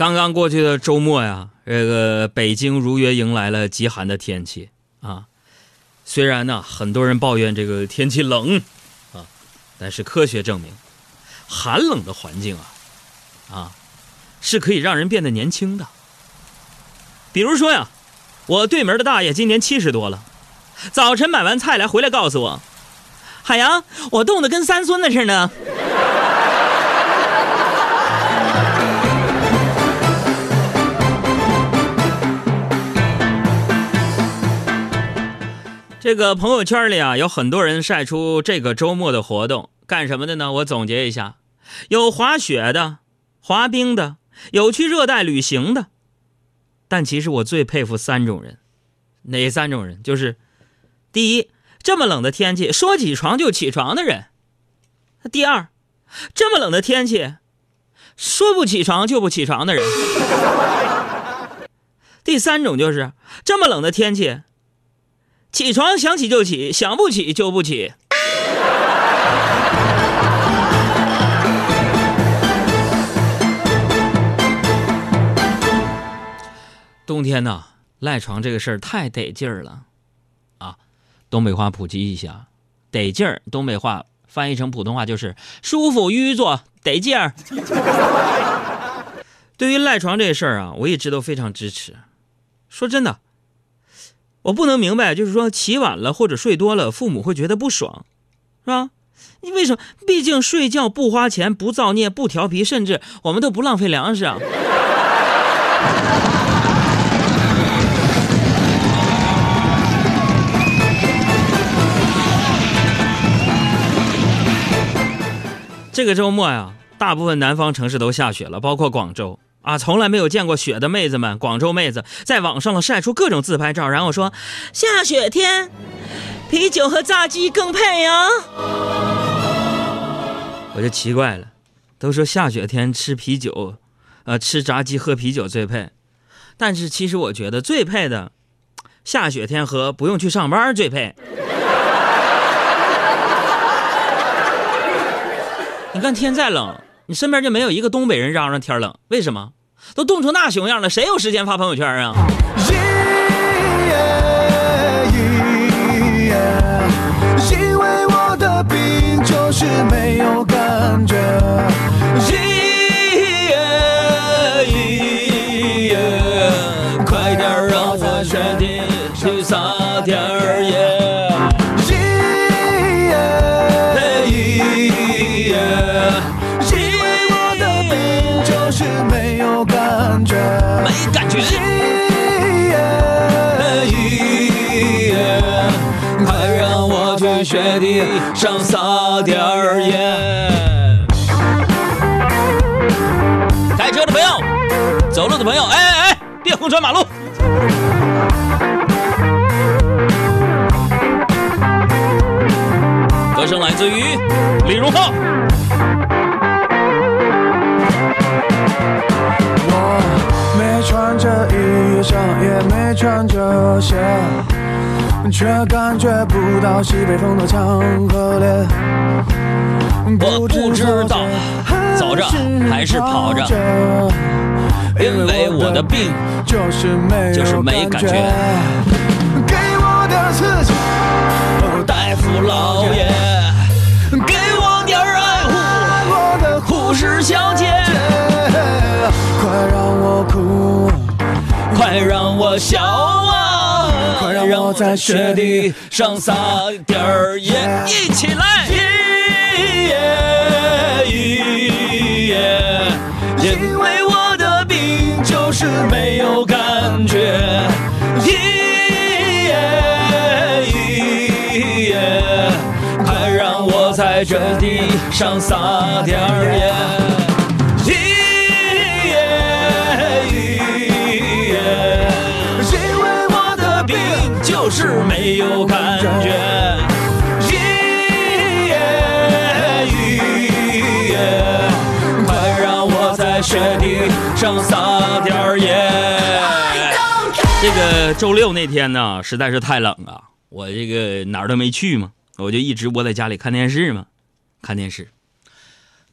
刚刚过去的周末呀，这个北京如约迎来了极寒的天气啊。虽然呢，很多人抱怨这个天气冷啊，但是科学证明，寒冷的环境啊，啊，是可以让人变得年轻的。比如说呀，我对门的大爷今年七十多了，早晨买完菜来回来告诉我，海洋，我冻得跟三孙子似的。这个朋友圈里啊，有很多人晒出这个周末的活动，干什么的呢？我总结一下，有滑雪的、滑冰的，有去热带旅行的。但其实我最佩服三种人，哪三种人？就是第一，这么冷的天气说起床就起床的人；第二，这么冷的天气说不起床就不起床的人；第三种就是这么冷的天气。起床想起就起，想不起就不起。冬天呐，赖床这个事儿太得劲儿了，啊！东北话普及一下，得劲儿，东北话翻译成普通话就是舒服、淤坐、得劲儿。对于赖床这事儿啊，我一直都非常支持。说真的。我不能明白，就是说起晚了或者睡多了，父母会觉得不爽，是吧？你为什么？毕竟睡觉不花钱、不造孽、不调皮，甚至我们都不浪费粮食啊。这个周末呀，大部分南方城市都下雪了，包括广州。啊，从来没有见过雪的妹子们，广州妹子在网上了晒出各种自拍照，然后说下雪天，啤酒和炸鸡更配呀。我就奇怪了，都说下雪天吃啤酒，呃，吃炸鸡喝啤酒最配，但是其实我觉得最配的，下雪天和不用去上班最配。你看天再冷。你身边就没有一个东北人嚷嚷天冷？为什么？都冻成那熊样了，谁有时间发朋友圈啊？因为我的病就是没有感觉。雪地上撒点儿盐。开车的朋友，走路的朋友，哎哎哎，别横穿马路。歌声来自于李荣浩。我没穿着衣裳，也没穿着鞋。却感觉不到西北风的强和烈。我不知道走着还是跑着，因为我的病就是没感觉。给我点刺激，大夫老爷，给我点爱护，护士小姐，快让我哭，快让我笑啊！让我在雪地上撒点儿盐，一起来！因为我的病就是没有感觉。快让我在这地上撒点儿是没有感觉。快让我在雪地上撒点盐。这个周六那天呢，实在是太冷了，我这个哪儿都没去嘛，我就一直窝在家里看电视嘛，看电视。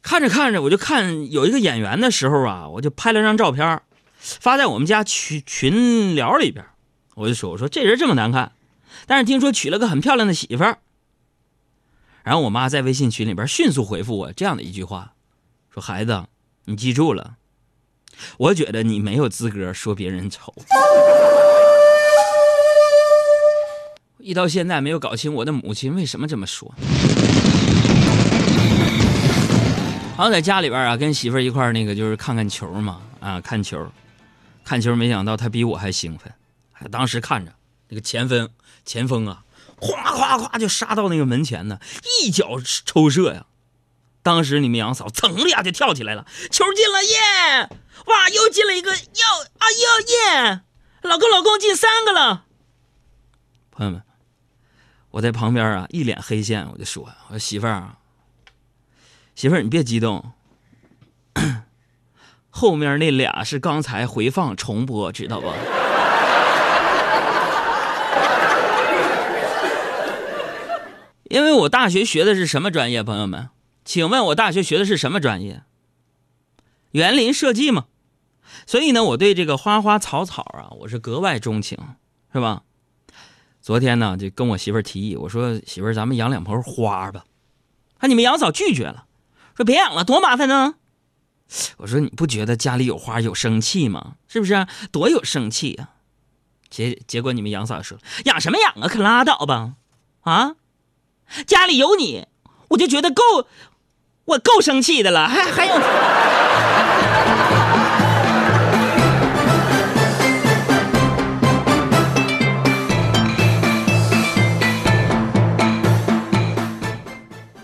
看着看着，我就看有一个演员的时候啊，我就拍了张照片，发在我们家群群聊里边。我就说：“我说这人这么难看，但是听说娶了个很漂亮的媳妇儿。”然后我妈在微信群里边迅速回复我这样的一句话：“说孩子，你记住了，我觉得你没有资格说别人丑。”一到现在没有搞清我的母亲为什么这么说。好像在家里边啊，跟媳妇儿一块儿那个就是看看球嘛，啊，看球，看球，没想到他比我还兴奋，当时看着那个前锋前锋啊，咵咵咵就杀到那个门前呢，一脚抽射呀，当时你们杨嫂噌的一下就跳起来了，球进了耶，哇，又进了一个，又啊又耶，老公老公进三个了，朋友们。我在旁边啊，一脸黑线，我就说：“我说媳妇儿啊，媳妇儿你别激动，后面那俩是刚才回放重播，知道不？因为我大学学的是什么专业？朋友们，请问我大学学的是什么专业？园林设计嘛。所以呢，我对这个花花草草啊，我是格外钟情，是吧？”昨天呢，就跟我媳妇儿提议，我说媳妇儿，咱们养两盆花吧。啊，你们杨嫂拒绝了，说别养了，多麻烦呢。我说你不觉得家里有花有生气吗？是不是？多有生气呀！结结果你们杨嫂说养什么养啊，可拉倒吧。啊，家里有你，我就觉得够，我够生气的了，还还有。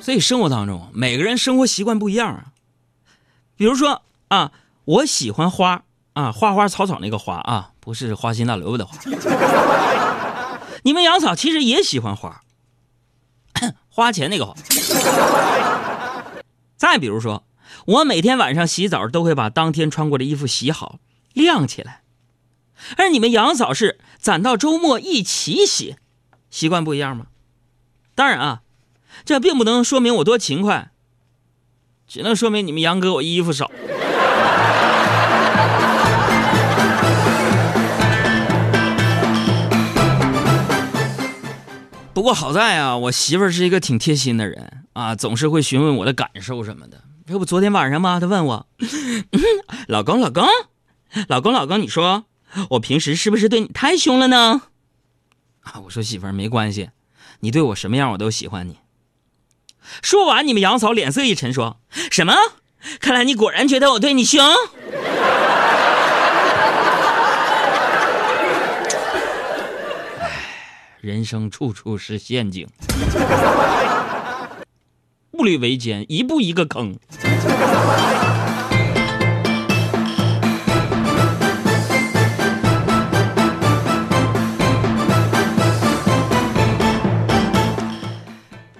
所以生活当中，每个人生活习惯不一样啊。比如说啊，我喜欢花啊，花花草草那个花啊，不是花心大萝卜的花。你们杨嫂其实也喜欢花，花钱那个花。再比如说，我每天晚上洗澡都会把当天穿过的衣服洗好晾起来，而你们杨嫂是攒到周末一起洗，习惯不一样吗？当然啊。这并不能说明我多勤快，只能说明你们杨哥我衣服少。不过好在啊，我媳妇儿是一个挺贴心的人啊，总是会询问我的感受什么的。这不昨天晚上吗？她问我，老 公老公，老公老公，你说我平时是不是对你太凶了呢？啊，我说媳妇儿没关系，你对我什么样我都喜欢你。说完，你们杨嫂脸色一沉，说什么？看来你果然觉得我对你凶。人生处处是陷阱，步履维艰，一步一个坑。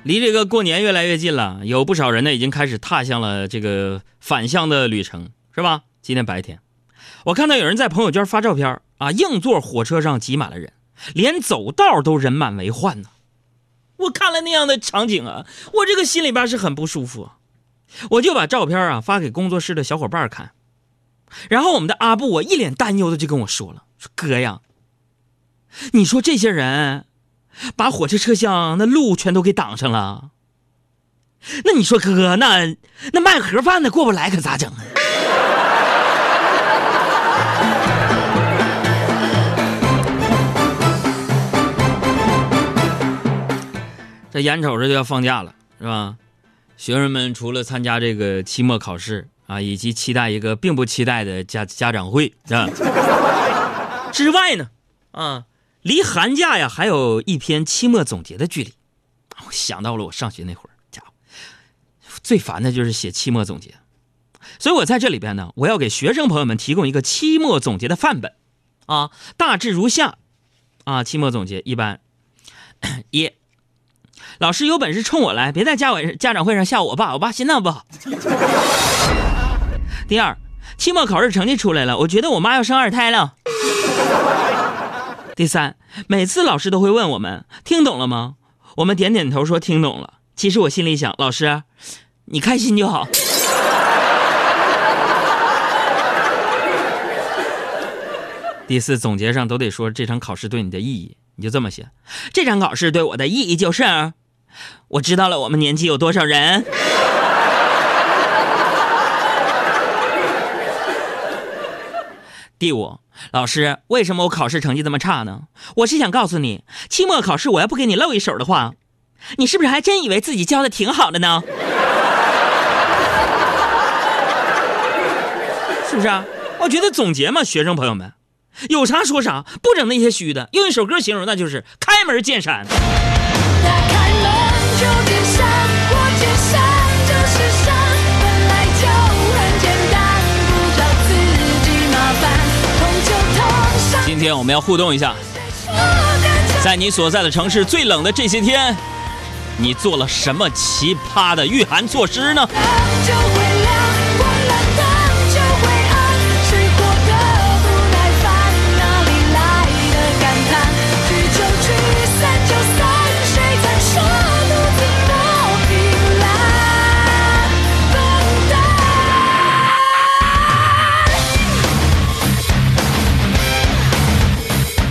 离这个过年越来越近了，有不少人呢已经开始踏向了这个返乡的旅程，是吧？今天白天，我看到有人在朋友圈发照片啊，硬座火车上挤满了人，连走道都人满为患呢。我看了那样的场景啊，我这个心里边是很不舒服，我就把照片啊发给工作室的小伙伴看，然后我们的阿布啊一脸担忧的就跟我说了：“说哥呀，你说这些人。”把火车车厢那路全都给挡上了，那你说哥，那那卖盒饭的过不来可咋整啊？这眼瞅着就要放假了，是吧？学生们除了参加这个期末考试啊，以及期待一个并不期待的家家长会啊之外呢，啊。离寒假呀还有一篇期末总结的距离，我想到了我上学那会儿，家伙最烦的就是写期末总结，所以我在这里边呢，我要给学生朋友们提供一个期末总结的范本，啊，大致如下，啊，期末总结一般，一，老师有本事冲我来别在家委家长会上吓我爸我爸心脏不好。第二期末考试成绩出来了我觉得我妈要生二胎了。第三每次老师都会问我们听懂了吗？我们点点头说听懂了。其实我心里想老师你开心就好。第四总结上都得说这场考试对你的意义你就这么写。这场考试对我的意义就是我知道了我们年级有多少人。第五，老师，为什么我考试成绩这么差呢？我是想告诉你，期末考试我要不给你露一手的话，你是不是还真以为自己教的挺好的呢？是不是啊？我觉得总结嘛，学生朋友们，有啥说啥，不整那些虚的。用一首歌形容，那就是开门见山。我们要互动一下，在你所在的城市最冷的这些天，你做了什么奇葩的御寒措施呢？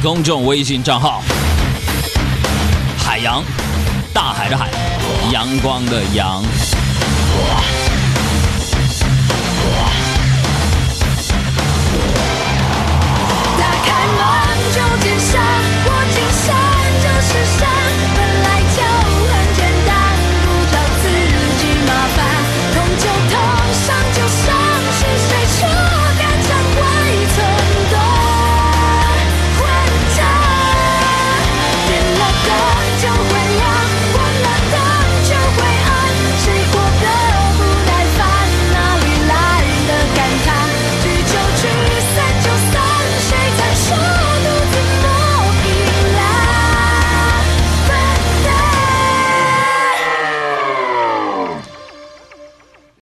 公众微信账号：海洋，大海的海，阳光的阳。